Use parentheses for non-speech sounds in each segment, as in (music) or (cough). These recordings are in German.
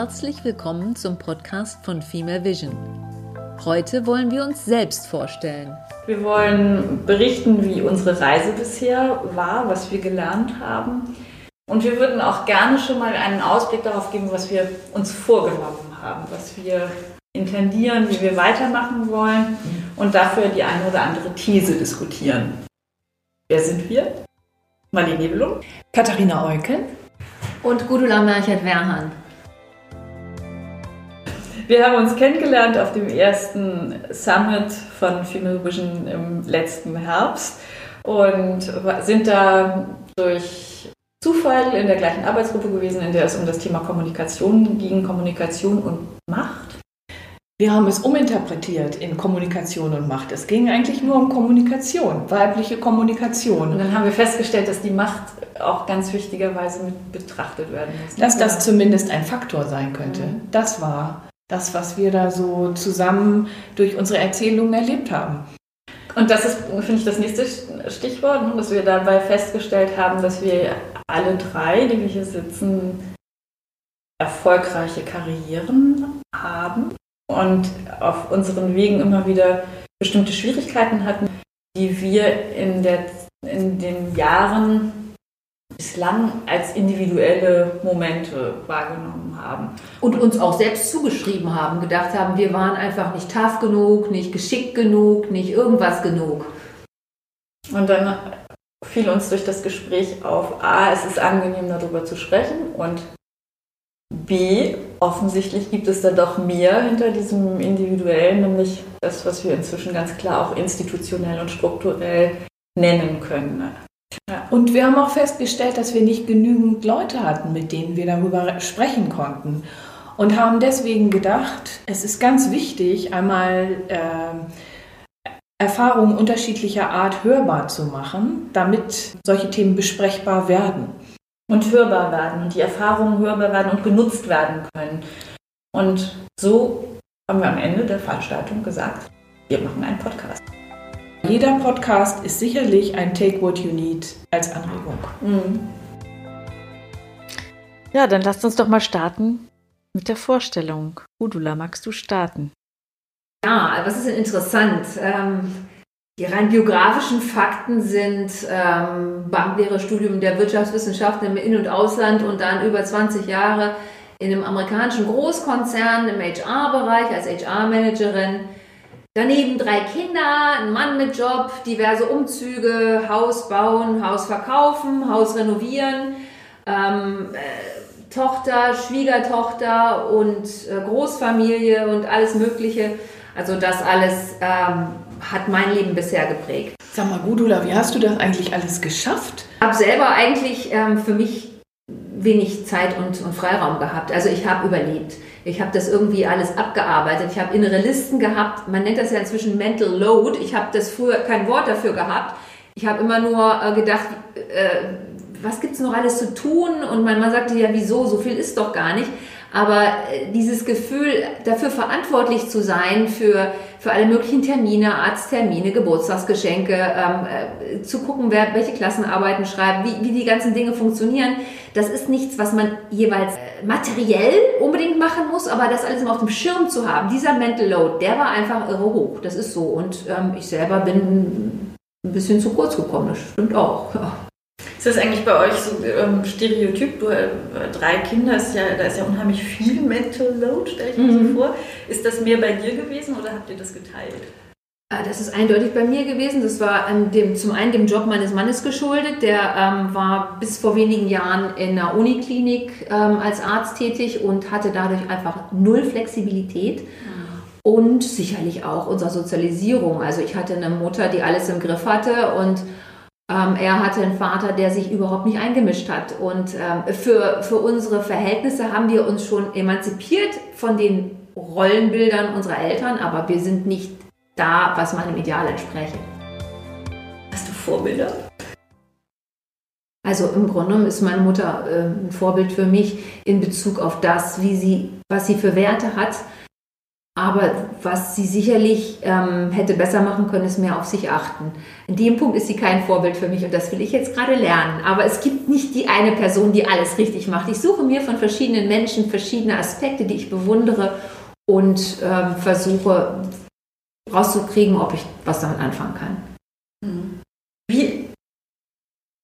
Herzlich willkommen zum Podcast von Female Vision. Heute wollen wir uns selbst vorstellen. Wir wollen berichten, wie unsere Reise bisher war, was wir gelernt haben. Und wir würden auch gerne schon mal einen Ausblick darauf geben, was wir uns vorgenommen haben, was wir intendieren, wie wir weitermachen wollen und dafür die eine oder andere These diskutieren. Wer sind wir? Marlene Nebelung. Katharina Eucken. Und Gudula Merchert-Werhan. Wir haben uns kennengelernt auf dem ersten Summit von Female Vision im letzten Herbst und sind da durch Zufall in der gleichen Arbeitsgruppe gewesen, in der es um das Thema Kommunikation ging, Kommunikation und Macht. Wir haben es uminterpretiert in Kommunikation und Macht. Es ging eigentlich nur um Kommunikation, weibliche Kommunikation. Und dann haben wir festgestellt, dass die Macht auch ganz wichtigerweise mit betrachtet werden muss. Dass das zumindest ein Faktor sein könnte. Mhm. Das war das, was wir da so zusammen durch unsere Erzählungen erlebt haben. Und das ist, finde ich, das nächste Stichwort, ne, dass wir dabei festgestellt haben, dass wir alle drei, die wir hier sitzen, erfolgreiche Karrieren haben und auf unseren Wegen immer wieder bestimmte Schwierigkeiten hatten, die wir in, der, in den Jahren bislang als individuelle Momente wahrgenommen haben. Und uns auch selbst zugeschrieben haben, gedacht haben, wir waren einfach nicht tough genug, nicht geschickt genug, nicht irgendwas genug. Und dann fiel uns durch das Gespräch auf, a, es ist angenehm darüber zu sprechen und B, offensichtlich gibt es da doch mehr hinter diesem Individuellen, nämlich das, was wir inzwischen ganz klar auch institutionell und strukturell nennen können. Und wir haben auch festgestellt, dass wir nicht genügend Leute hatten, mit denen wir darüber sprechen konnten. Und haben deswegen gedacht, es ist ganz wichtig, einmal äh, Erfahrungen unterschiedlicher Art hörbar zu machen, damit solche Themen besprechbar werden und hörbar werden und die Erfahrungen hörbar werden und genutzt werden können. Und so haben wir am Ende der Veranstaltung gesagt, wir machen einen Podcast. Jeder Podcast ist sicherlich ein Take What You Need als Anregung. Mhm. Ja, dann lasst uns doch mal starten mit der Vorstellung. Udula, magst du starten? Ja, was ist denn interessant? Ähm, die rein biografischen Fakten sind ähm, Banklehre, Studium der Wirtschaftswissenschaften im In- und Ausland und dann über 20 Jahre in einem amerikanischen Großkonzern im HR-Bereich als HR-Managerin. Daneben drei Kinder, ein Mann mit Job, diverse Umzüge, Haus bauen, Haus verkaufen, Haus renovieren, ähm, äh, Tochter, Schwiegertochter und äh, Großfamilie und alles Mögliche. Also das alles ähm, hat mein Leben bisher geprägt. Sag mal, Gudula, wie hast du das eigentlich alles geschafft? Ich habe selber eigentlich ähm, für mich wenig Zeit und, und Freiraum gehabt. Also ich habe überlebt. Ich habe das irgendwie alles abgearbeitet. Ich habe innere Listen gehabt. Man nennt das ja inzwischen Mental Load. Ich habe das früher kein Wort dafür gehabt. Ich habe immer nur äh, gedacht, äh, was gibt es noch alles zu tun? Und mein Mann sagte ja, wieso? So viel ist doch gar nicht. Aber äh, dieses Gefühl, dafür verantwortlich zu sein, für, für alle möglichen Termine, Arzttermine, Geburtstagsgeschenke, ähm, äh, zu gucken, wer welche Klassenarbeiten schreibt, wie, wie die ganzen Dinge funktionieren, das ist nichts, was man jeweils äh, materiell unbedingt machen muss, aber das alles immer auf dem Schirm zu haben, dieser Mental Load, der war einfach irre hoch. Das ist so. Und ähm, ich selber bin ein bisschen zu kurz gekommen, das stimmt auch. Ja. (laughs) Ist das eigentlich bei euch so ähm, Stereotyp? Du, äh, drei Kinder, ist ja, da ist ja unheimlich viel Mental Load, stelle ich mir mhm. so vor. Ist das mehr bei dir gewesen oder habt ihr das geteilt? Ah, das ist eindeutig bei mir gewesen. Das war dem, zum einen dem Job meines Mannes geschuldet. Der ähm, war bis vor wenigen Jahren in einer Uniklinik ähm, als Arzt tätig und hatte dadurch einfach null Flexibilität. Mhm. Und sicherlich auch unsere Sozialisierung. Also ich hatte eine Mutter, die alles im Griff hatte und ähm, er hatte einen Vater, der sich überhaupt nicht eingemischt hat. Und ähm, für, für unsere Verhältnisse haben wir uns schon emanzipiert von den Rollenbildern unserer Eltern, aber wir sind nicht da, was meinem Ideal entspreche. Hast du Vorbilder? Also im Grunde genommen ist meine Mutter äh, ein Vorbild für mich in Bezug auf das, wie sie, was sie für Werte hat. Aber was sie sicherlich ähm, hätte besser machen können, ist mehr auf sich achten. In dem Punkt ist sie kein Vorbild für mich und das will ich jetzt gerade lernen. Aber es gibt nicht die eine Person, die alles richtig macht. Ich suche mir von verschiedenen Menschen verschiedene Aspekte, die ich bewundere und ähm, versuche rauszukriegen, ob ich was damit anfangen kann. Mhm. Wie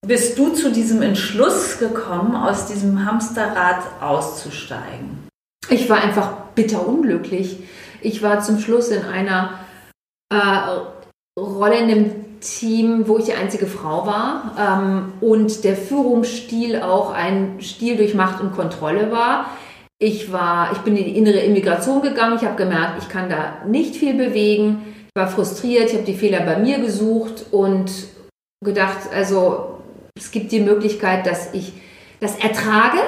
bist du zu diesem Entschluss gekommen, aus diesem Hamsterrad auszusteigen? Ich war einfach bitter unglücklich. Ich war zum Schluss in einer äh, Rolle in einem Team, wo ich die einzige Frau war ähm, und der Führungsstil auch ein Stil durch Macht und Kontrolle war. Ich war, ich bin in die innere Immigration gegangen. Ich habe gemerkt, ich kann da nicht viel bewegen. Ich war frustriert. Ich habe die Fehler bei mir gesucht und gedacht, also es gibt die Möglichkeit, dass ich das ertrage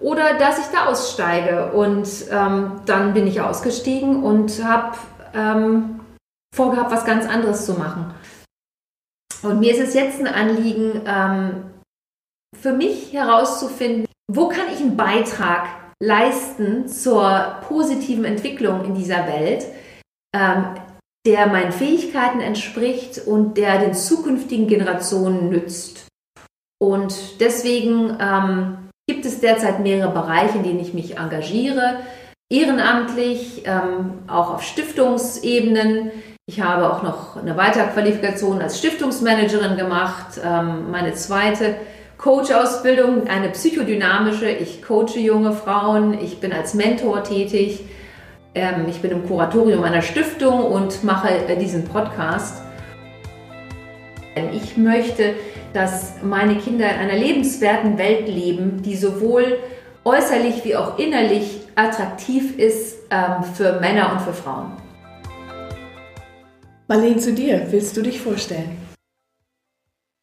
oder dass ich da aussteige. Und ähm, dann bin ich ausgestiegen und habe ähm, vorgehabt, was ganz anderes zu machen. Und mir ist es jetzt ein Anliegen, ähm, für mich herauszufinden, wo kann ich einen Beitrag leisten zur positiven Entwicklung in dieser Welt, ähm, der meinen Fähigkeiten entspricht und der den zukünftigen Generationen nützt. Und deswegen ähm, gibt es derzeit mehrere Bereiche, in denen ich mich engagiere. Ehrenamtlich, ähm, auch auf Stiftungsebenen. Ich habe auch noch eine Weiterqualifikation als Stiftungsmanagerin gemacht, ähm, meine zweite Coach-Ausbildung, eine psychodynamische. Ich coache junge Frauen, ich bin als Mentor tätig, ähm, ich bin im Kuratorium einer Stiftung und mache äh, diesen Podcast. Ich möchte dass meine Kinder in einer lebenswerten Welt leben, die sowohl äußerlich wie auch innerlich attraktiv ist ähm, für Männer und für Frauen. Marlene, zu dir, willst du dich vorstellen?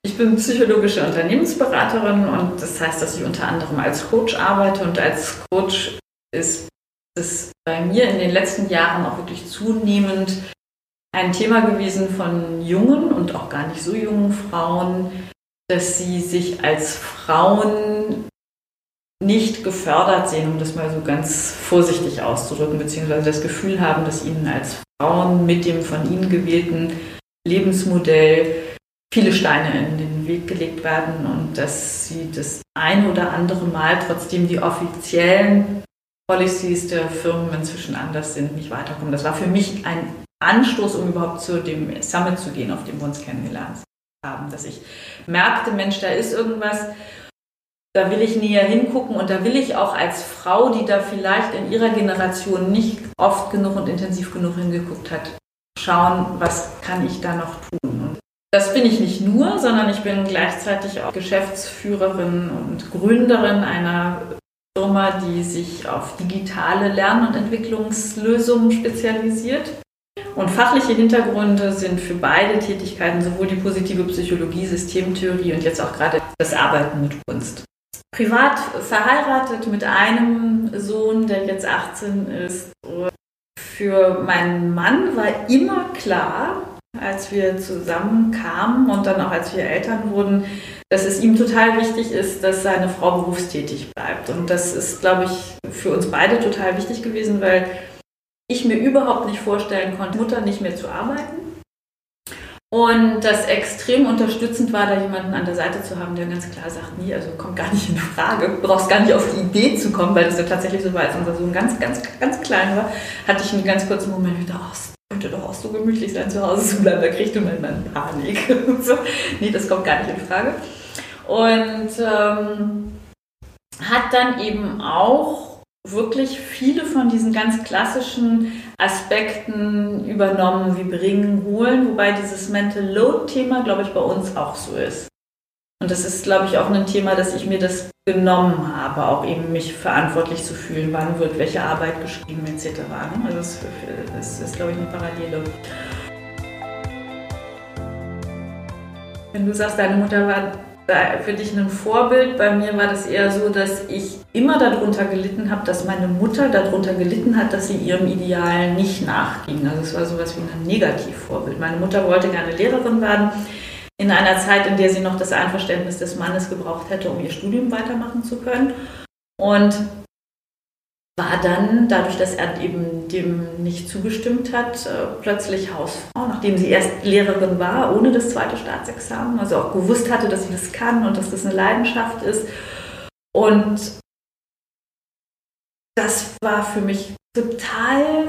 Ich bin psychologische Unternehmensberaterin und das heißt, dass ich unter anderem als Coach arbeite und als Coach ist es bei mir in den letzten Jahren auch wirklich zunehmend ein Thema gewesen von jungen und auch gar nicht so jungen Frauen, dass sie sich als Frauen nicht gefördert sehen, um das mal so ganz vorsichtig auszudrücken, beziehungsweise das Gefühl haben, dass ihnen als Frauen mit dem von ihnen gewählten Lebensmodell viele Steine in den Weg gelegt werden und dass sie das ein oder andere Mal trotzdem die offiziellen Policies der Firmen inzwischen anders sind, nicht weiterkommen. Das war für mich ein Anstoß, um überhaupt zu dem Summit zu gehen, auf dem wir uns kennengelernt haben, dass ich merkte, Mensch, da ist irgendwas, da will ich näher hingucken und da will ich auch als Frau, die da vielleicht in ihrer Generation nicht oft genug und intensiv genug hingeguckt hat, schauen, was kann ich da noch tun. Und das bin ich nicht nur, sondern ich bin gleichzeitig auch Geschäftsführerin und Gründerin einer Firma, die sich auf digitale Lern- und Entwicklungslösungen spezialisiert. Und fachliche Hintergründe sind für beide Tätigkeiten sowohl die positive Psychologie, Systemtheorie und jetzt auch gerade das Arbeiten mit Kunst. Privat verheiratet mit einem Sohn, der jetzt 18 ist. Für meinen Mann war immer klar, als wir zusammen kamen und dann auch als wir Eltern wurden, dass es ihm total wichtig ist, dass seine Frau berufstätig bleibt. Und das ist, glaube ich, für uns beide total wichtig gewesen, weil ich mir überhaupt nicht vorstellen konnte, Mutter nicht mehr zu arbeiten. Und das extrem unterstützend war, da jemanden an der Seite zu haben, der ganz klar sagt, nee, also kommt gar nicht in Frage, du brauchst gar nicht auf die Idee zu kommen, weil das ja tatsächlich so war, als unser Sohn ganz, ganz, ganz klein war, hatte ich einen ganz kurzen Moment wieder, oh, könnte doch auch so gemütlich sein, zu Hause zu bleiben, da kriegt du mein Mann Panik. (laughs) so. Nee, das kommt gar nicht in Frage. Und ähm, hat dann eben auch wirklich viele von diesen ganz klassischen Aspekten übernommen, wie bringen, holen, wobei dieses Mental Load-Thema, glaube ich, bei uns auch so ist. Und das ist, glaube ich, auch ein Thema, dass ich mir das genommen habe, auch eben mich verantwortlich zu fühlen, wann wird welche Arbeit geschrieben etc. Ne? Also das, das ist, glaube ich, eine Parallele. Wenn du sagst, deine Mutter war für dich ein Vorbild. Bei mir war das eher so, dass ich immer darunter gelitten habe, dass meine Mutter darunter gelitten hat, dass sie ihrem Ideal nicht nachging. Also es war sowas wie ein Negativvorbild. Meine Mutter wollte gerne Lehrerin werden in einer Zeit, in der sie noch das Einverständnis des Mannes gebraucht hätte, um ihr Studium weitermachen zu können. Und war dann, dadurch, dass er eben dem nicht zugestimmt hat, äh, plötzlich Hausfrau, nachdem sie erst Lehrerin war, ohne das zweite Staatsexamen, also auch gewusst hatte, dass sie das kann und dass das eine Leidenschaft ist. Und das war für mich total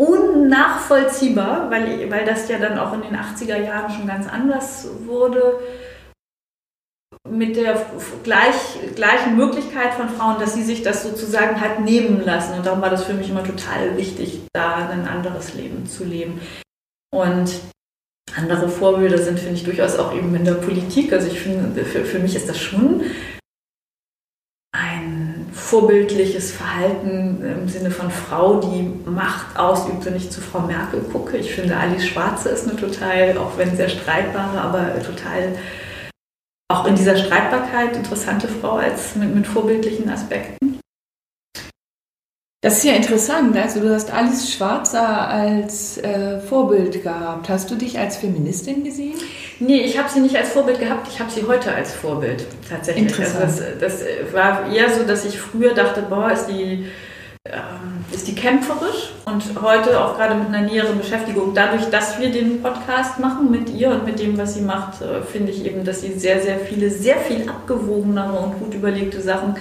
unnachvollziehbar, weil, weil das ja dann auch in den 80er Jahren schon ganz anders wurde mit der gleich, gleichen Möglichkeit von Frauen, dass sie sich das sozusagen hat nehmen lassen. Und darum war das für mich immer total wichtig, da ein anderes Leben zu leben. Und andere Vorbilder sind, finde ich, durchaus auch eben in der Politik. Also ich finde, für, für mich ist das schon ein vorbildliches Verhalten im Sinne von Frau, die Macht ausübt, wenn ich zu Frau Merkel gucke. Ich finde, Alice Schwarze ist eine total, auch wenn sehr streitbare, aber total auch in dieser Streitbarkeit interessante Frau als mit, mit vorbildlichen Aspekten. Das ist ja interessant. Also du hast Alice Schwarzer als äh, Vorbild gehabt. Hast du dich als Feministin gesehen? Nee, ich habe sie nicht als Vorbild gehabt. Ich habe sie heute als Vorbild tatsächlich. Interessant. Also das, das war eher so, dass ich früher dachte, boah, ist die ähm, ist die kämpferisch und heute auch gerade mit einer näheren Beschäftigung. Dadurch, dass wir den Podcast machen mit ihr und mit dem, was sie macht, äh, finde ich eben, dass sie sehr, sehr viele, sehr viel abgewogenere und gut überlegte Sachen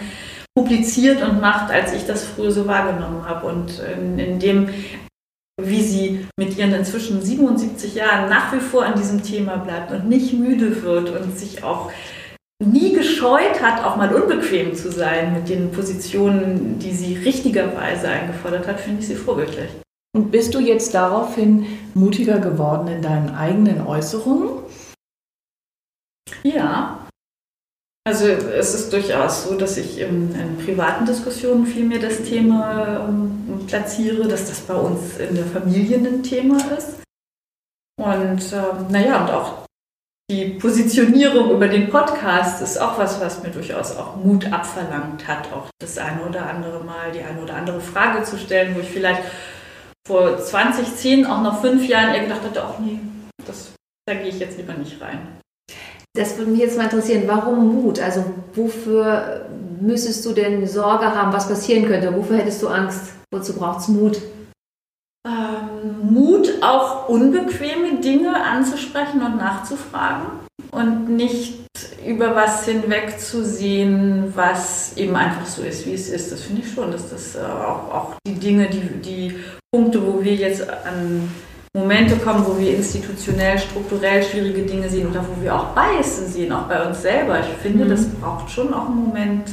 publiziert und macht, als ich das früher so wahrgenommen habe. Und in, in dem, wie sie mit ihren inzwischen 77 Jahren nach wie vor an diesem Thema bleibt und nicht müde wird und sich auch nie gescheut hat, auch mal unbequem zu sein mit den Positionen, die sie richtigerweise eingefordert hat, finde ich sie vorbildlich. Und bist du jetzt daraufhin mutiger geworden in deinen eigenen Äußerungen? Ja. Also es ist durchaus so, dass ich in, in privaten Diskussionen viel mehr das Thema ähm, platziere, dass das bei uns in der Familie ein Thema ist. Und ähm, naja, und auch die Positionierung über den Podcast ist auch was, was mir durchaus auch Mut abverlangt hat, auch das eine oder andere Mal die eine oder andere Frage zu stellen, wo ich vielleicht vor 20, 10, auch noch fünf Jahren eher gedacht hatte, ach nee, das, da gehe ich jetzt lieber nicht rein. Das würde mich jetzt mal interessieren, warum Mut? Also wofür müsstest du denn Sorge haben, was passieren könnte? Wofür hättest du Angst? Wozu braucht es Mut? Ähm, Mut, auch unbequeme Dinge anzusprechen und nachzufragen und nicht über was hinwegzusehen, was eben einfach so ist, wie es ist. Das finde ich schon, dass das äh, auch, auch die Dinge, die, die Punkte, wo wir jetzt an Momente kommen, wo wir institutionell, strukturell schwierige Dinge sehen oder wo wir auch Beiße sehen, auch bei uns selber. Ich finde, mhm. das braucht schon auch einen Moment,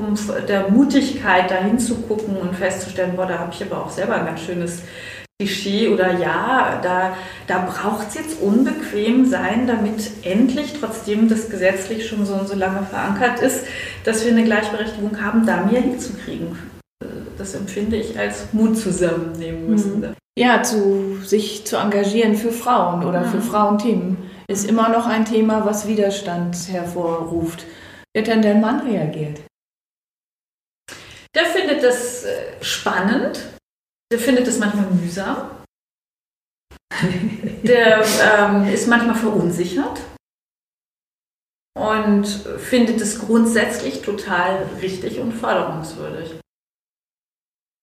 um der Mutigkeit dahin zu gucken und festzustellen, boah, da habe ich aber auch selber ein ganz schönes Klischee oder ja, da, da braucht es jetzt unbequem sein, damit endlich, trotzdem das gesetzlich schon so und so lange verankert ist, dass wir eine Gleichberechtigung haben, da mehr hinzukriegen. Das empfinde ich als Mut zusammennehmen müssen. Mhm. Ja, zu, sich zu engagieren für Frauen oder für Frauenthemen ist immer noch ein Thema, was Widerstand hervorruft. Wird denn dein Mann reagiert? Der findet das äh, spannend, der findet es manchmal mühsam, der ähm, ist manchmal verunsichert und findet es grundsätzlich total richtig und förderungswürdig.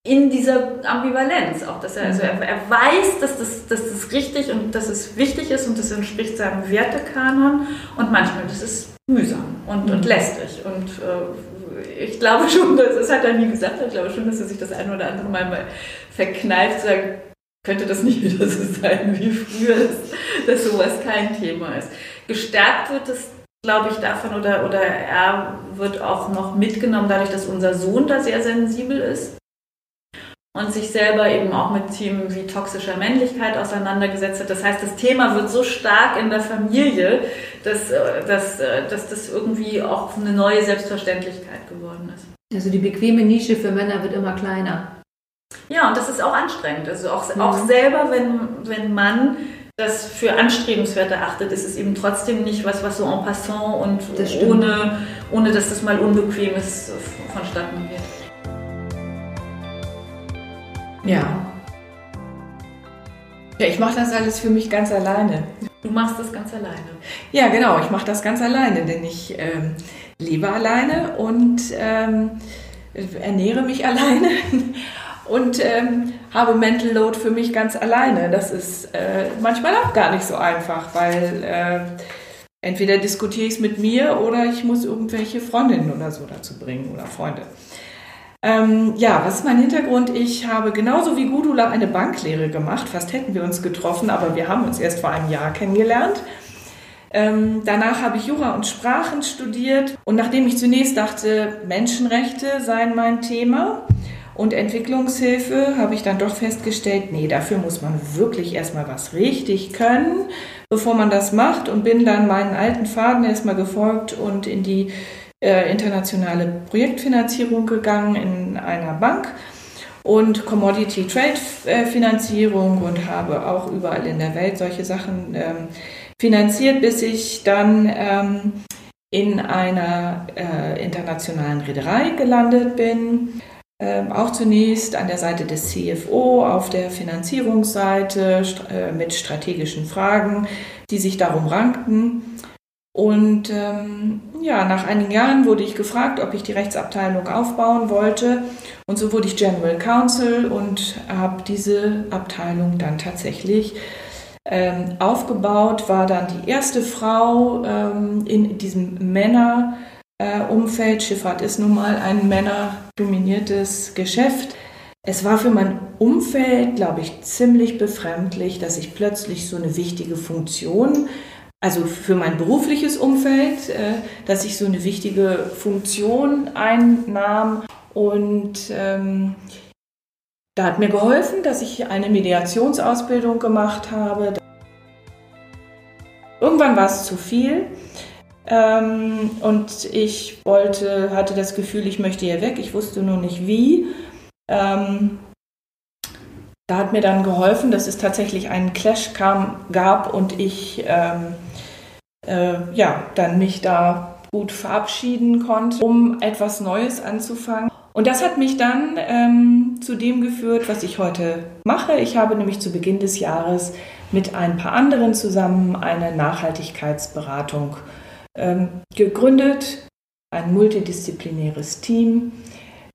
In dieser Ambivalenz auch, dass er, also er, er weiß, dass das, dass das richtig und dass es wichtig ist und das entspricht seinem Wertekanon und manchmal das ist mühsam und, und mhm. lästig und äh, ich glaube schon, das, das hat er nie gesagt, ich glaube schon, dass er sich das eine oder andere Mal, verkneift, sagen, könnte das nicht wieder so sein wie früher, dass, dass sowas kein Thema ist. Gestärkt wird es, glaube ich, davon oder, oder er wird auch noch mitgenommen, dadurch, dass unser Sohn da sehr sensibel ist und sich selber eben auch mit Themen wie toxischer Männlichkeit auseinandergesetzt hat. Das heißt, das Thema wird so stark in der Familie, dass, äh, dass, äh, dass das irgendwie auch eine neue Selbstverständlichkeit geworden ist. Also die bequeme Nische für Männer wird immer kleiner. Ja, und das ist auch anstrengend. Also auch, mhm. auch selber, wenn, wenn man das für anstrebenswert erachtet, ist es eben trotzdem nicht was, was so en passant und ohne, ohne dass das mal unbequem ist, vonstatten geht. Ja. Ja, ich mache das alles für mich ganz alleine. Du machst das ganz alleine. Ja, genau, ich mache das ganz alleine, denn ich ähm, lebe alleine und ähm, ernähre mich (laughs) alleine und ähm, habe Mental Load für mich ganz alleine. Das ist äh, manchmal auch gar nicht so einfach, weil äh, entweder diskutiere ich es mit mir oder ich muss irgendwelche Freundinnen oder so dazu bringen oder Freunde. Ähm, ja, was ist mein Hintergrund? Ich habe genauso wie Gudula eine Banklehre gemacht. Fast hätten wir uns getroffen, aber wir haben uns erst vor einem Jahr kennengelernt. Ähm, danach habe ich Jura und Sprachen studiert und nachdem ich zunächst dachte, Menschenrechte seien mein Thema und Entwicklungshilfe, habe ich dann doch festgestellt, nee, dafür muss man wirklich erstmal was richtig können, bevor man das macht und bin dann meinen alten Faden erstmal gefolgt und in die äh, internationale Projektfinanzierung gegangen in einer Bank und Commodity Trade äh, Finanzierung und habe auch überall in der Welt solche Sachen ähm, finanziert, bis ich dann ähm, in einer äh, internationalen Reederei gelandet bin. Ähm, auch zunächst an der Seite des CFO auf der Finanzierungsseite st äh, mit strategischen Fragen, die sich darum rankten. Und ähm, ja, nach einigen Jahren wurde ich gefragt, ob ich die Rechtsabteilung aufbauen wollte. Und so wurde ich General Counsel und habe diese Abteilung dann tatsächlich ähm, aufgebaut, war dann die erste Frau ähm, in diesem Männerumfeld. Äh, Schifffahrt ist nun mal ein männerdominiertes Geschäft. Es war für mein Umfeld, glaube ich, ziemlich befremdlich, dass ich plötzlich so eine wichtige Funktion, also für mein berufliches Umfeld, äh, dass ich so eine wichtige Funktion einnahm und ähm, da hat mir geholfen, dass ich eine Mediationsausbildung gemacht habe. Irgendwann war es zu viel ähm, und ich wollte, hatte das Gefühl, ich möchte hier weg. Ich wusste nur nicht wie. Ähm, da hat mir dann geholfen, dass es tatsächlich einen Clash kam, gab und ich ähm, äh, ja, dann mich da gut verabschieden konnte, um etwas Neues anzufangen. Und das hat mich dann ähm, zu dem geführt, was ich heute mache. Ich habe nämlich zu Beginn des Jahres mit ein paar anderen zusammen eine Nachhaltigkeitsberatung ähm, gegründet, ein multidisziplinäres Team.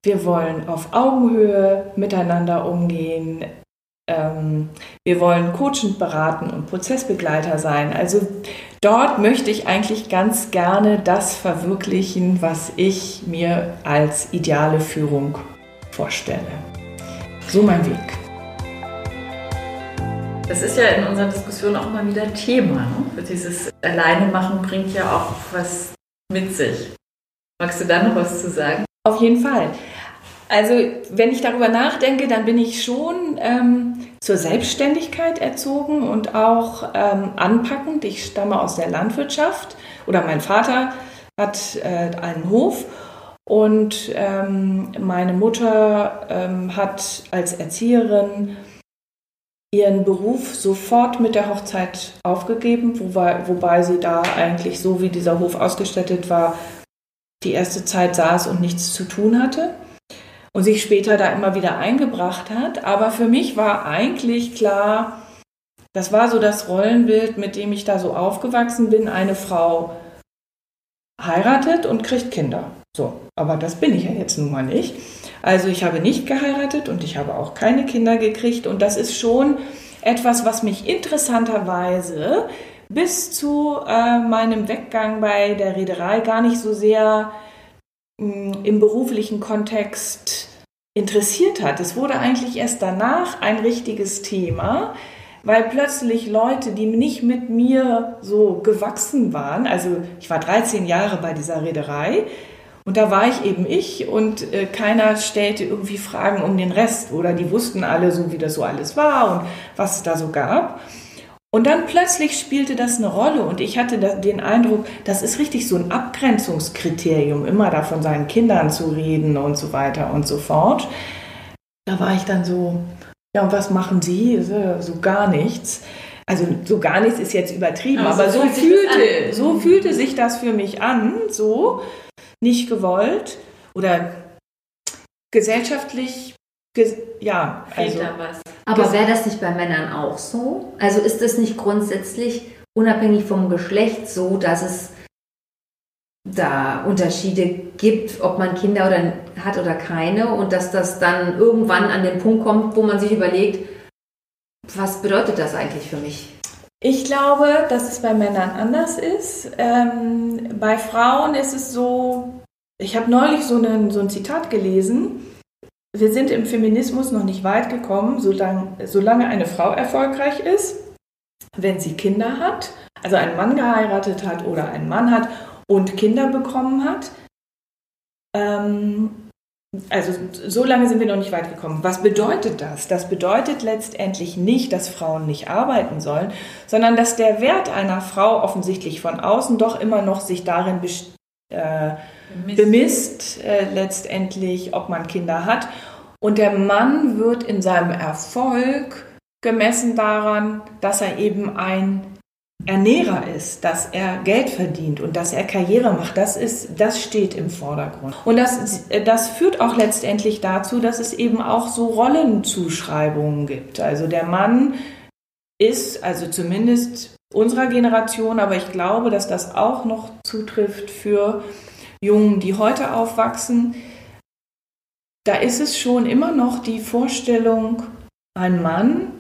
Wir wollen auf Augenhöhe miteinander umgehen. Ähm, wir wollen coachend beraten und Prozessbegleiter sein. Also dort möchte ich eigentlich ganz gerne das verwirklichen, was ich mir als ideale Führung vorstelle. So mein Weg. Das ist ja in unserer Diskussion auch mal wieder Thema. Ne? Dieses Alleine machen bringt ja auch was mit sich. Magst du da noch was zu sagen? Auf jeden Fall. Also wenn ich darüber nachdenke, dann bin ich schon ähm, zur Selbstständigkeit erzogen und auch ähm, anpackend. Ich stamme aus der Landwirtschaft oder mein Vater hat äh, einen Hof und ähm, meine Mutter ähm, hat als Erzieherin ihren Beruf sofort mit der Hochzeit aufgegeben, wobei, wobei sie da eigentlich so wie dieser Hof ausgestattet war, die erste Zeit saß und nichts zu tun hatte und sich später da immer wieder eingebracht hat. Aber für mich war eigentlich klar, das war so das Rollenbild, mit dem ich da so aufgewachsen bin. Eine Frau heiratet und kriegt Kinder. So, aber das bin ich ja jetzt nun mal nicht. Also ich habe nicht geheiratet und ich habe auch keine Kinder gekriegt und das ist schon etwas, was mich interessanterweise bis zu äh, meinem Weggang bei der Reederei gar nicht so sehr im beruflichen Kontext interessiert hat. Es wurde eigentlich erst danach ein richtiges Thema, weil plötzlich Leute, die nicht mit mir so gewachsen waren, also ich war 13 Jahre bei dieser Reederei und da war ich eben ich und äh, keiner stellte irgendwie Fragen um den Rest oder die wussten alle so, wie das so alles war und was es da so gab. Und dann plötzlich spielte das eine Rolle und ich hatte den Eindruck, das ist richtig so ein Abgrenzungskriterium, immer da von seinen Kindern zu reden und so weiter und so fort. Da war ich dann so, ja, und was machen Sie? So gar nichts. Also so gar nichts ist jetzt übertrieben, aber, aber so, fühlte, so fühlte sich das für mich an, so nicht gewollt oder gesellschaftlich ja, also, Aber wäre das nicht bei Männern auch so? Also ist es nicht grundsätzlich unabhängig vom Geschlecht so, dass es da Unterschiede gibt, ob man Kinder oder hat oder keine und dass das dann irgendwann an den Punkt kommt, wo man sich überlegt, was bedeutet das eigentlich für mich? Ich glaube, dass es bei Männern anders ist. Ähm, bei Frauen ist es so, ich habe neulich so, einen, so ein Zitat gelesen, wir sind im Feminismus noch nicht weit gekommen, solange, solange eine Frau erfolgreich ist, wenn sie Kinder hat, also einen Mann geheiratet hat oder einen Mann hat und Kinder bekommen hat. Ähm, also so lange sind wir noch nicht weit gekommen. Was bedeutet das? Das bedeutet letztendlich nicht, dass Frauen nicht arbeiten sollen, sondern dass der Wert einer Frau offensichtlich von außen doch immer noch sich darin äh, bemisst, bemisst äh, letztendlich, ob man Kinder hat. Und der Mann wird in seinem Erfolg gemessen daran, dass er eben ein Ernährer ist, dass er Geld verdient und dass er Karriere macht, das ist, das steht im Vordergrund. Und das, das führt auch letztendlich dazu, dass es eben auch so Rollenzuschreibungen gibt. Also der Mann ist, also zumindest unserer Generation, aber ich glaube, dass das auch noch zutrifft für Jungen, die heute aufwachsen. Da ist es schon immer noch die Vorstellung, ein Mann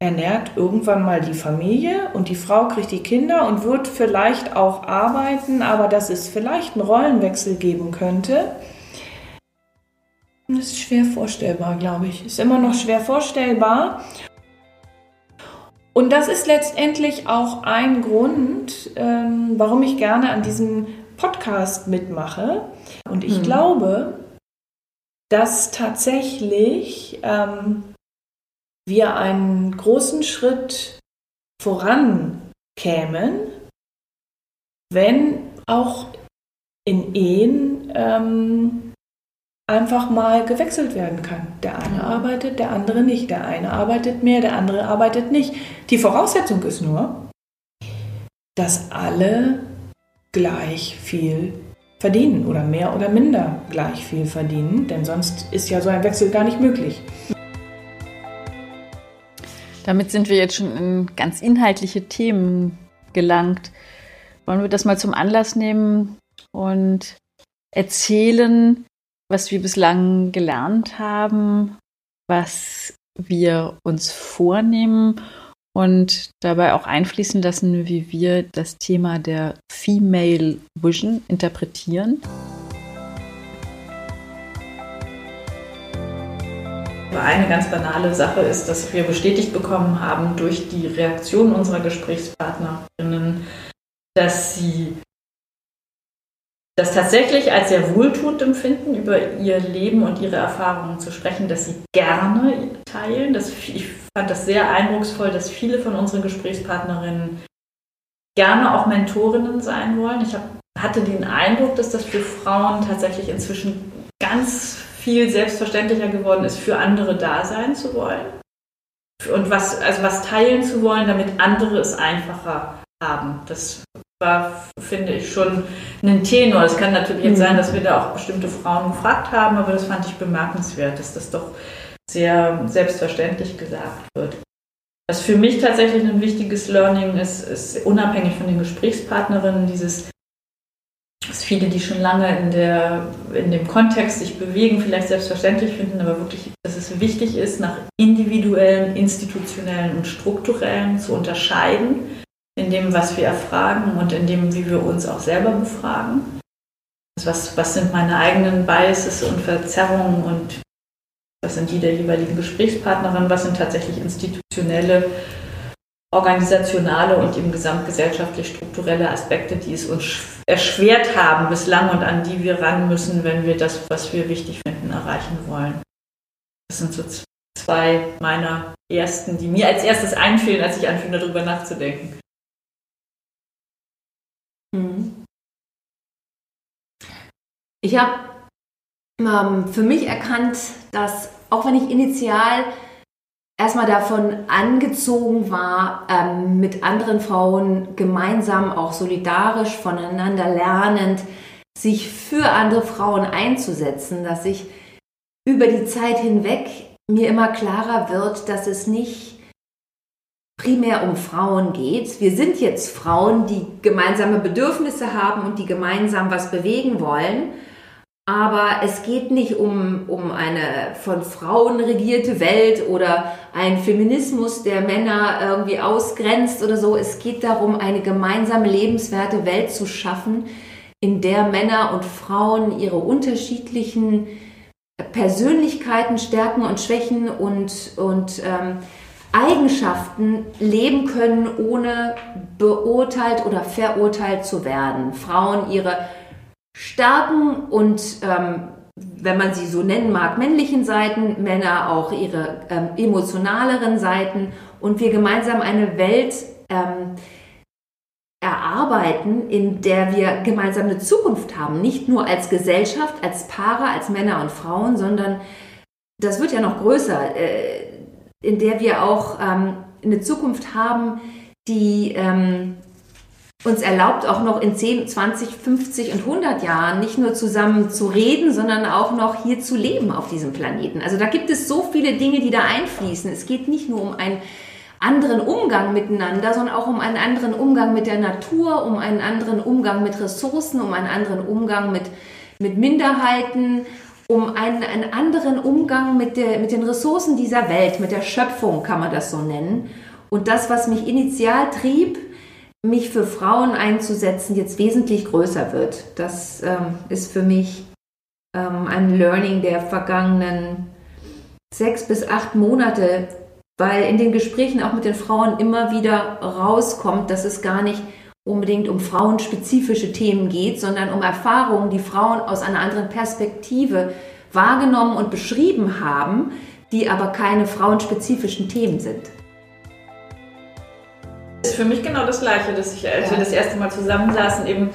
ernährt irgendwann mal die Familie und die Frau kriegt die Kinder und wird vielleicht auch arbeiten, aber dass es vielleicht einen Rollenwechsel geben könnte, das ist schwer vorstellbar, glaube ich. Ist immer noch schwer vorstellbar. Und das ist letztendlich auch ein Grund, ähm, warum ich gerne an diesem Podcast mitmache. Und ich hm. glaube, dass tatsächlich ähm, wir einen großen Schritt voran kämen, wenn auch in Ehen ähm, einfach mal gewechselt werden kann. Der eine arbeitet, der andere nicht. Der eine arbeitet mehr, der andere arbeitet nicht. Die Voraussetzung ist nur, dass alle gleich viel verdienen oder mehr oder minder gleich viel verdienen, denn sonst ist ja so ein Wechsel gar nicht möglich. Damit sind wir jetzt schon in ganz inhaltliche Themen gelangt. Wollen wir das mal zum Anlass nehmen und erzählen, was wir bislang gelernt haben, was wir uns vornehmen und dabei auch einfließen lassen, wie wir das Thema der Female Vision interpretieren. Eine ganz banale Sache ist, dass wir bestätigt bekommen haben durch die Reaktion unserer Gesprächspartnerinnen, dass sie das tatsächlich als sehr wohltuend empfinden, über ihr Leben und ihre Erfahrungen zu sprechen, dass sie gerne teilen. Das, ich fand das sehr eindrucksvoll, dass viele von unseren Gesprächspartnerinnen gerne auch Mentorinnen sein wollen. Ich hab, hatte den Eindruck, dass das für Frauen tatsächlich inzwischen ganz viel selbstverständlicher geworden ist, für andere da sein zu wollen. Und was, also was teilen zu wollen, damit andere es einfacher haben. Das war, finde ich, schon ein Tenor. Es kann natürlich jetzt sein, dass wir da auch bestimmte Frauen gefragt haben, aber das fand ich bemerkenswert, dass das doch sehr selbstverständlich gesagt wird. Was für mich tatsächlich ein wichtiges Learning ist, ist unabhängig von den Gesprächspartnerinnen, dieses dass viele, die schon lange in, der, in dem Kontext sich bewegen, vielleicht selbstverständlich finden, aber wirklich, dass es wichtig ist, nach individuellen, institutionellen und strukturellen zu unterscheiden, in dem, was wir erfragen und in dem, wie wir uns auch selber befragen. Was, was sind meine eigenen Biases und Verzerrungen und was sind die der jeweiligen Gesprächspartnerin, was sind tatsächlich institutionelle organisationale und eben gesamtgesellschaftlich strukturelle Aspekte, die es uns erschwert haben bislang und an die wir ran müssen, wenn wir das, was wir wichtig finden, erreichen wollen. Das sind so zwei meiner ersten, die mir als erstes einfielen, als ich anfing, darüber nachzudenken. Mhm. Ich habe ähm, für mich erkannt, dass auch wenn ich initial erstmal davon angezogen war, ähm, mit anderen Frauen gemeinsam auch solidarisch voneinander lernend, sich für andere Frauen einzusetzen, dass ich über die Zeit hinweg mir immer klarer wird, dass es nicht primär um Frauen geht. Wir sind jetzt Frauen, die gemeinsame Bedürfnisse haben und die gemeinsam was bewegen wollen. Aber es geht nicht um, um eine von Frauen regierte Welt oder ein Feminismus, der Männer irgendwie ausgrenzt oder so. Es geht darum, eine gemeinsame lebenswerte Welt zu schaffen, in der Männer und Frauen ihre unterschiedlichen Persönlichkeiten, Stärken und Schwächen und, und ähm, Eigenschaften leben können, ohne beurteilt oder verurteilt zu werden. Frauen ihre starken und, ähm, wenn man sie so nennen mag, männlichen Seiten, Männer auch ihre ähm, emotionaleren Seiten und wir gemeinsam eine Welt ähm, erarbeiten, in der wir gemeinsam eine Zukunft haben. Nicht nur als Gesellschaft, als Paare, als Männer und Frauen, sondern das wird ja noch größer, äh, in der wir auch ähm, eine Zukunft haben, die ähm, uns erlaubt, auch noch in 10, 20, 50 und 100 Jahren nicht nur zusammen zu reden, sondern auch noch hier zu leben auf diesem Planeten. Also da gibt es so viele Dinge, die da einfließen. Es geht nicht nur um einen anderen Umgang miteinander, sondern auch um einen anderen Umgang mit der Natur, um einen anderen Umgang mit Ressourcen, um einen anderen Umgang mit, mit Minderheiten, um einen, einen anderen Umgang mit, der, mit den Ressourcen dieser Welt, mit der Schöpfung kann man das so nennen. Und das, was mich initial trieb, mich für Frauen einzusetzen, jetzt wesentlich größer wird. Das ähm, ist für mich ähm, ein Learning der vergangenen sechs bis acht Monate, weil in den Gesprächen auch mit den Frauen immer wieder rauskommt, dass es gar nicht unbedingt um frauenspezifische Themen geht, sondern um Erfahrungen, die Frauen aus einer anderen Perspektive wahrgenommen und beschrieben haben, die aber keine frauenspezifischen Themen sind für mich genau das Gleiche, dass ich, als ja. wir das erste Mal zusammensaßen, eben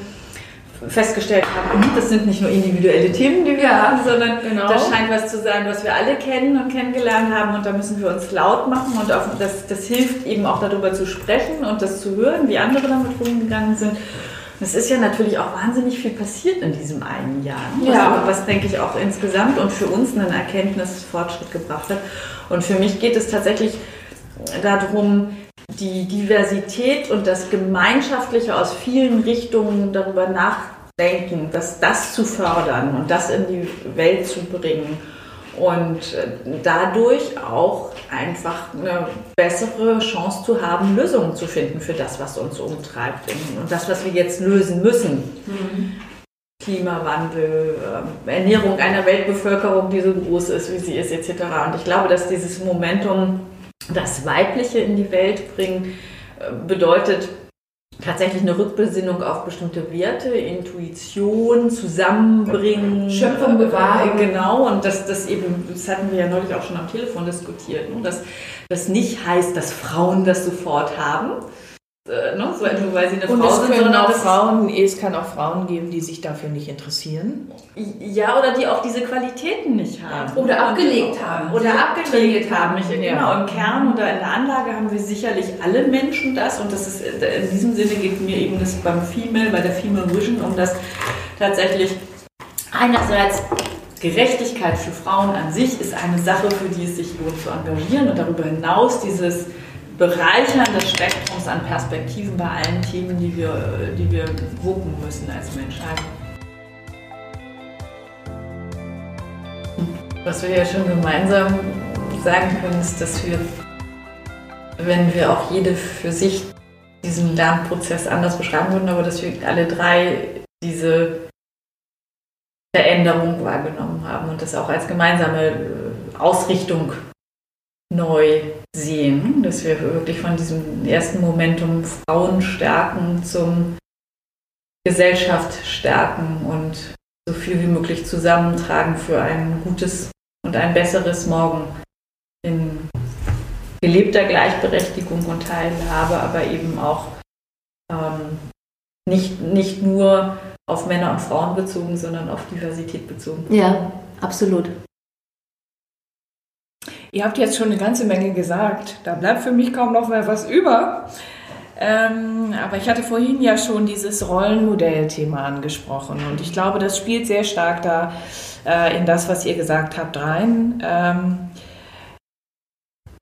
festgestellt haben, das sind nicht nur individuelle Themen, die wir ja, haben, sondern genau. das scheint was zu sein, was wir alle kennen und kennengelernt haben und da müssen wir uns laut machen und auch, das, das hilft eben auch darüber zu sprechen und das zu hören, wie andere damit umgegangen sind. Es ist ja natürlich auch wahnsinnig viel passiert in diesem einen Jahr, was, ja. was denke ich auch insgesamt und für uns einen Erkenntnisfortschritt gebracht hat. Und für mich geht es tatsächlich darum, die Diversität und das Gemeinschaftliche aus vielen Richtungen darüber nachdenken, dass das zu fördern und das in die Welt zu bringen und äh, dadurch auch einfach eine bessere Chance zu haben, Lösungen zu finden für das, was uns umtreibt und das, was wir jetzt lösen müssen. Mhm. Klimawandel, ähm, Ernährung einer Weltbevölkerung, die so groß ist, wie sie ist, etc. Und ich glaube, dass dieses Momentum das Weibliche in die Welt bringen äh, bedeutet tatsächlich eine Rückbesinnung auf bestimmte Werte, Intuition, Zusammenbringen. Schöpfung bewahren. Genau, und das, das eben, das hatten wir ja neulich auch schon am Telefon diskutiert, ne? dass das nicht heißt, dass Frauen das sofort haben, äh, ne? so etwa, weil sie eine und Frau es sind, sondern auch Frauen, es kann auch Frauen geben, die sich dafür nicht interessieren. Ja, oder die auch diese Qualitäten nicht haben. Oder abgelegt haben. Oder abgelegt haben. Ich, ja. Genau, im Kern oder in der Anlage haben wir sicherlich alle Menschen das und das ist, in diesem Sinne geht mir eben das beim Female, bei der Female Vision um das tatsächlich einerseits Gerechtigkeit für Frauen an sich ist eine Sache, für die es sich lohnt zu engagieren und darüber hinaus dieses Bereichern des Spektrums an Perspektiven bei allen Themen, die wir, die wir wuppen müssen als Menschheit. Was wir ja schon gemeinsam sagen können, ist, dass wir, wenn wir auch jede für sich diesen Lernprozess anders beschreiben würden, aber dass wir alle drei diese Veränderung wahrgenommen haben und das auch als gemeinsame Ausrichtung neu sehen, dass wir wirklich von diesem ersten Momentum Frauen stärken zum Gesellschaft stärken und so viel wie möglich zusammentragen für ein gutes und ein besseres Morgen in gelebter Gleichberechtigung und Teilhabe, aber eben auch ähm, nicht, nicht nur auf Männer und Frauen bezogen, sondern auf Diversität bezogen. Ja, absolut. Ihr habt jetzt schon eine ganze Menge gesagt. Da bleibt für mich kaum noch mehr was über. Ähm, aber ich hatte vorhin ja schon dieses Rollenmodell-Thema angesprochen und ich glaube, das spielt sehr stark da äh, in das, was ihr gesagt habt, rein. Ähm,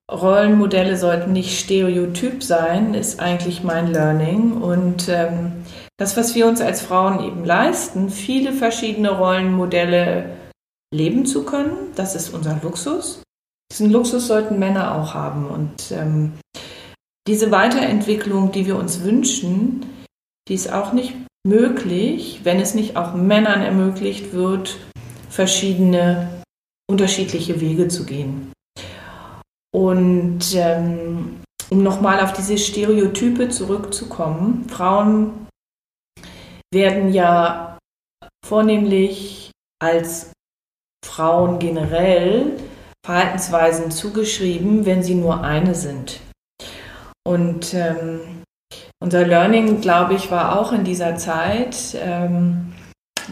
Rollenmodelle sollten nicht stereotyp sein, ist eigentlich mein Learning. Und ähm, das, was wir uns als Frauen eben leisten, viele verschiedene Rollenmodelle leben zu können, das ist unser Luxus. Diesen Luxus sollten Männer auch haben. Und ähm, diese Weiterentwicklung, die wir uns wünschen, die ist auch nicht möglich, wenn es nicht auch Männern ermöglicht wird, verschiedene unterschiedliche Wege zu gehen. Und ähm, um nochmal auf diese Stereotype zurückzukommen, Frauen werden ja vornehmlich als Frauen generell Verhaltensweisen zugeschrieben, wenn sie nur eine sind. Und ähm, unser Learning, glaube ich, war auch in dieser Zeit, ähm,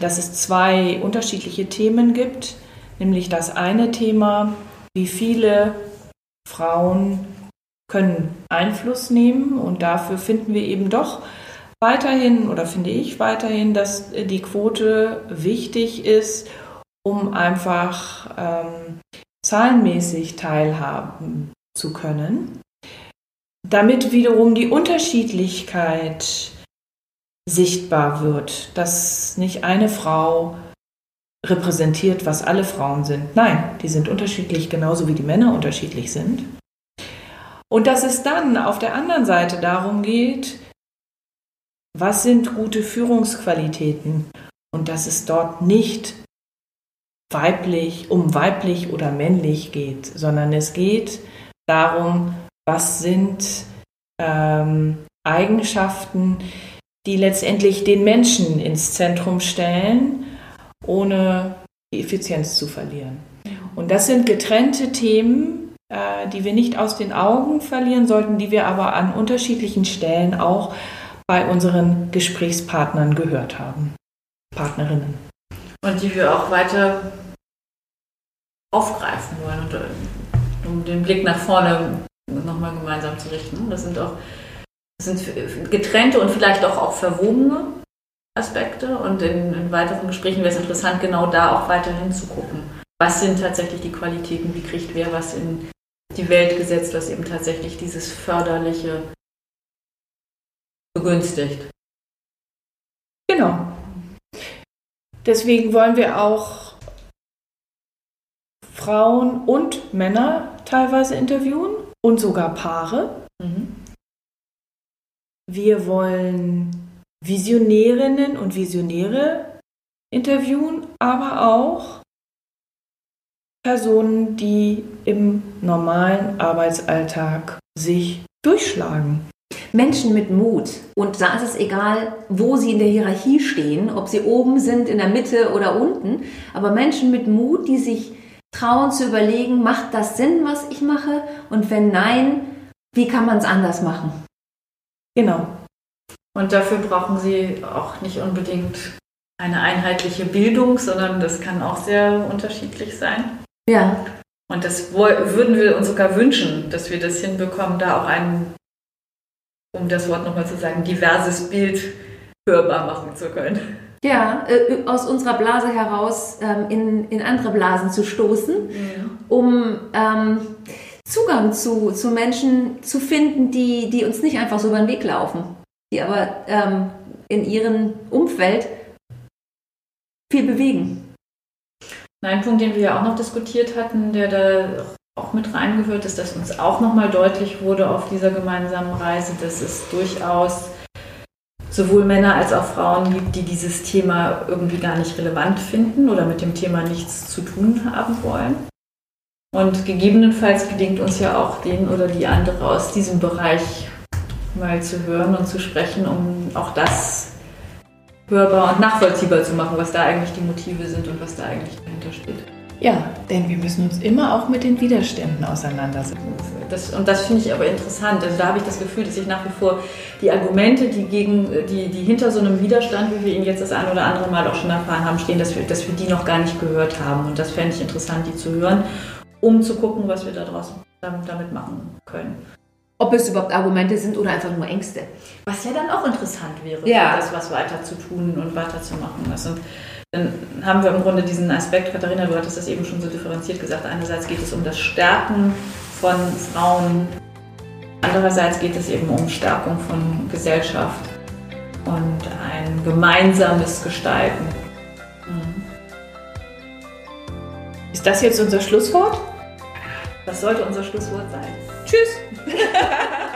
dass es zwei unterschiedliche Themen gibt, nämlich das eine Thema, wie viele Frauen können Einfluss nehmen und dafür finden wir eben doch weiterhin oder finde ich weiterhin, dass die Quote wichtig ist, um einfach ähm, zahlenmäßig teilhaben zu können damit wiederum die Unterschiedlichkeit sichtbar wird, dass nicht eine Frau repräsentiert, was alle Frauen sind. Nein, die sind unterschiedlich, genauso wie die Männer unterschiedlich sind. Und dass es dann auf der anderen Seite darum geht, was sind gute Führungsqualitäten und dass es dort nicht weiblich, um weiblich oder männlich geht, sondern es geht darum, was sind ähm, Eigenschaften, die letztendlich den Menschen ins Zentrum stellen, ohne die Effizienz zu verlieren. Und das sind getrennte Themen, äh, die wir nicht aus den Augen verlieren sollten, die wir aber an unterschiedlichen Stellen auch bei unseren Gesprächspartnern gehört haben, Partnerinnen. Und die wir auch weiter aufgreifen wollen, und, äh, um den Blick nach vorne nochmal gemeinsam zu richten. Das sind auch das sind getrennte und vielleicht auch, auch verwobene Aspekte. Und in, in weiteren Gesprächen wäre es interessant, genau da auch weiterhin zu gucken. Was sind tatsächlich die Qualitäten? Wie kriegt wer was in die Welt gesetzt, was eben tatsächlich dieses Förderliche begünstigt? Genau. Deswegen wollen wir auch Frauen und Männer teilweise interviewen und sogar Paare. Mhm. Wir wollen Visionärinnen und Visionäre interviewen, aber auch Personen, die im normalen Arbeitsalltag sich durchschlagen. Menschen mit Mut. Und da ist es egal, wo sie in der Hierarchie stehen, ob sie oben sind, in der Mitte oder unten. Aber Menschen mit Mut, die sich trauen zu überlegen, macht das Sinn, was ich mache? Und wenn nein, wie kann man es anders machen? Genau. Und dafür brauchen Sie auch nicht unbedingt eine einheitliche Bildung, sondern das kann auch sehr unterschiedlich sein. Ja. Und das würden wir uns sogar wünschen, dass wir das hinbekommen, da auch ein, um das Wort nochmal zu sagen, diverses Bild hörbar machen zu können ja, äh, aus unserer Blase heraus ähm, in, in andere Blasen zu stoßen, mhm. um ähm, Zugang zu, zu Menschen zu finden, die, die uns nicht einfach so über den Weg laufen, die aber ähm, in ihrem Umfeld viel bewegen. Ein Punkt, den wir ja auch noch diskutiert hatten, der da auch mit reingehört ist, dass uns auch nochmal deutlich wurde auf dieser gemeinsamen Reise, dass es durchaus sowohl Männer als auch Frauen gibt, die dieses Thema irgendwie gar nicht relevant finden oder mit dem Thema nichts zu tun haben wollen. Und gegebenenfalls gelingt uns ja auch den oder die andere aus diesem Bereich mal zu hören und zu sprechen, um auch das hörbar und nachvollziehbar zu machen, was da eigentlich die Motive sind und was da eigentlich dahinter steht. Ja, denn wir müssen uns immer auch mit den Widerständen auseinandersetzen. Das, und das finde ich aber interessant. Also da habe ich das Gefühl, dass ich nach wie vor die Argumente, die, gegen, die, die hinter so einem Widerstand, wie wir ihn jetzt das ein oder andere Mal auch schon erfahren haben, stehen, dass wir, dass wir die noch gar nicht gehört haben. Und das fände ich interessant, die zu hören, um zu gucken, was wir da draußen damit machen können. Ob es überhaupt Argumente sind oder einfach nur Ängste. Was ja dann auch interessant wäre, ja. das was weiter zu tun und weiter zu machen. Das sind dann haben wir im Grunde diesen Aspekt, Katharina, du hattest das eben schon so differenziert gesagt, einerseits geht es um das Stärken von Frauen. Andererseits geht es eben um Stärkung von Gesellschaft und ein gemeinsames Gestalten. Ist das jetzt unser Schlusswort? Das sollte unser Schlusswort sein. Tschüss! (laughs)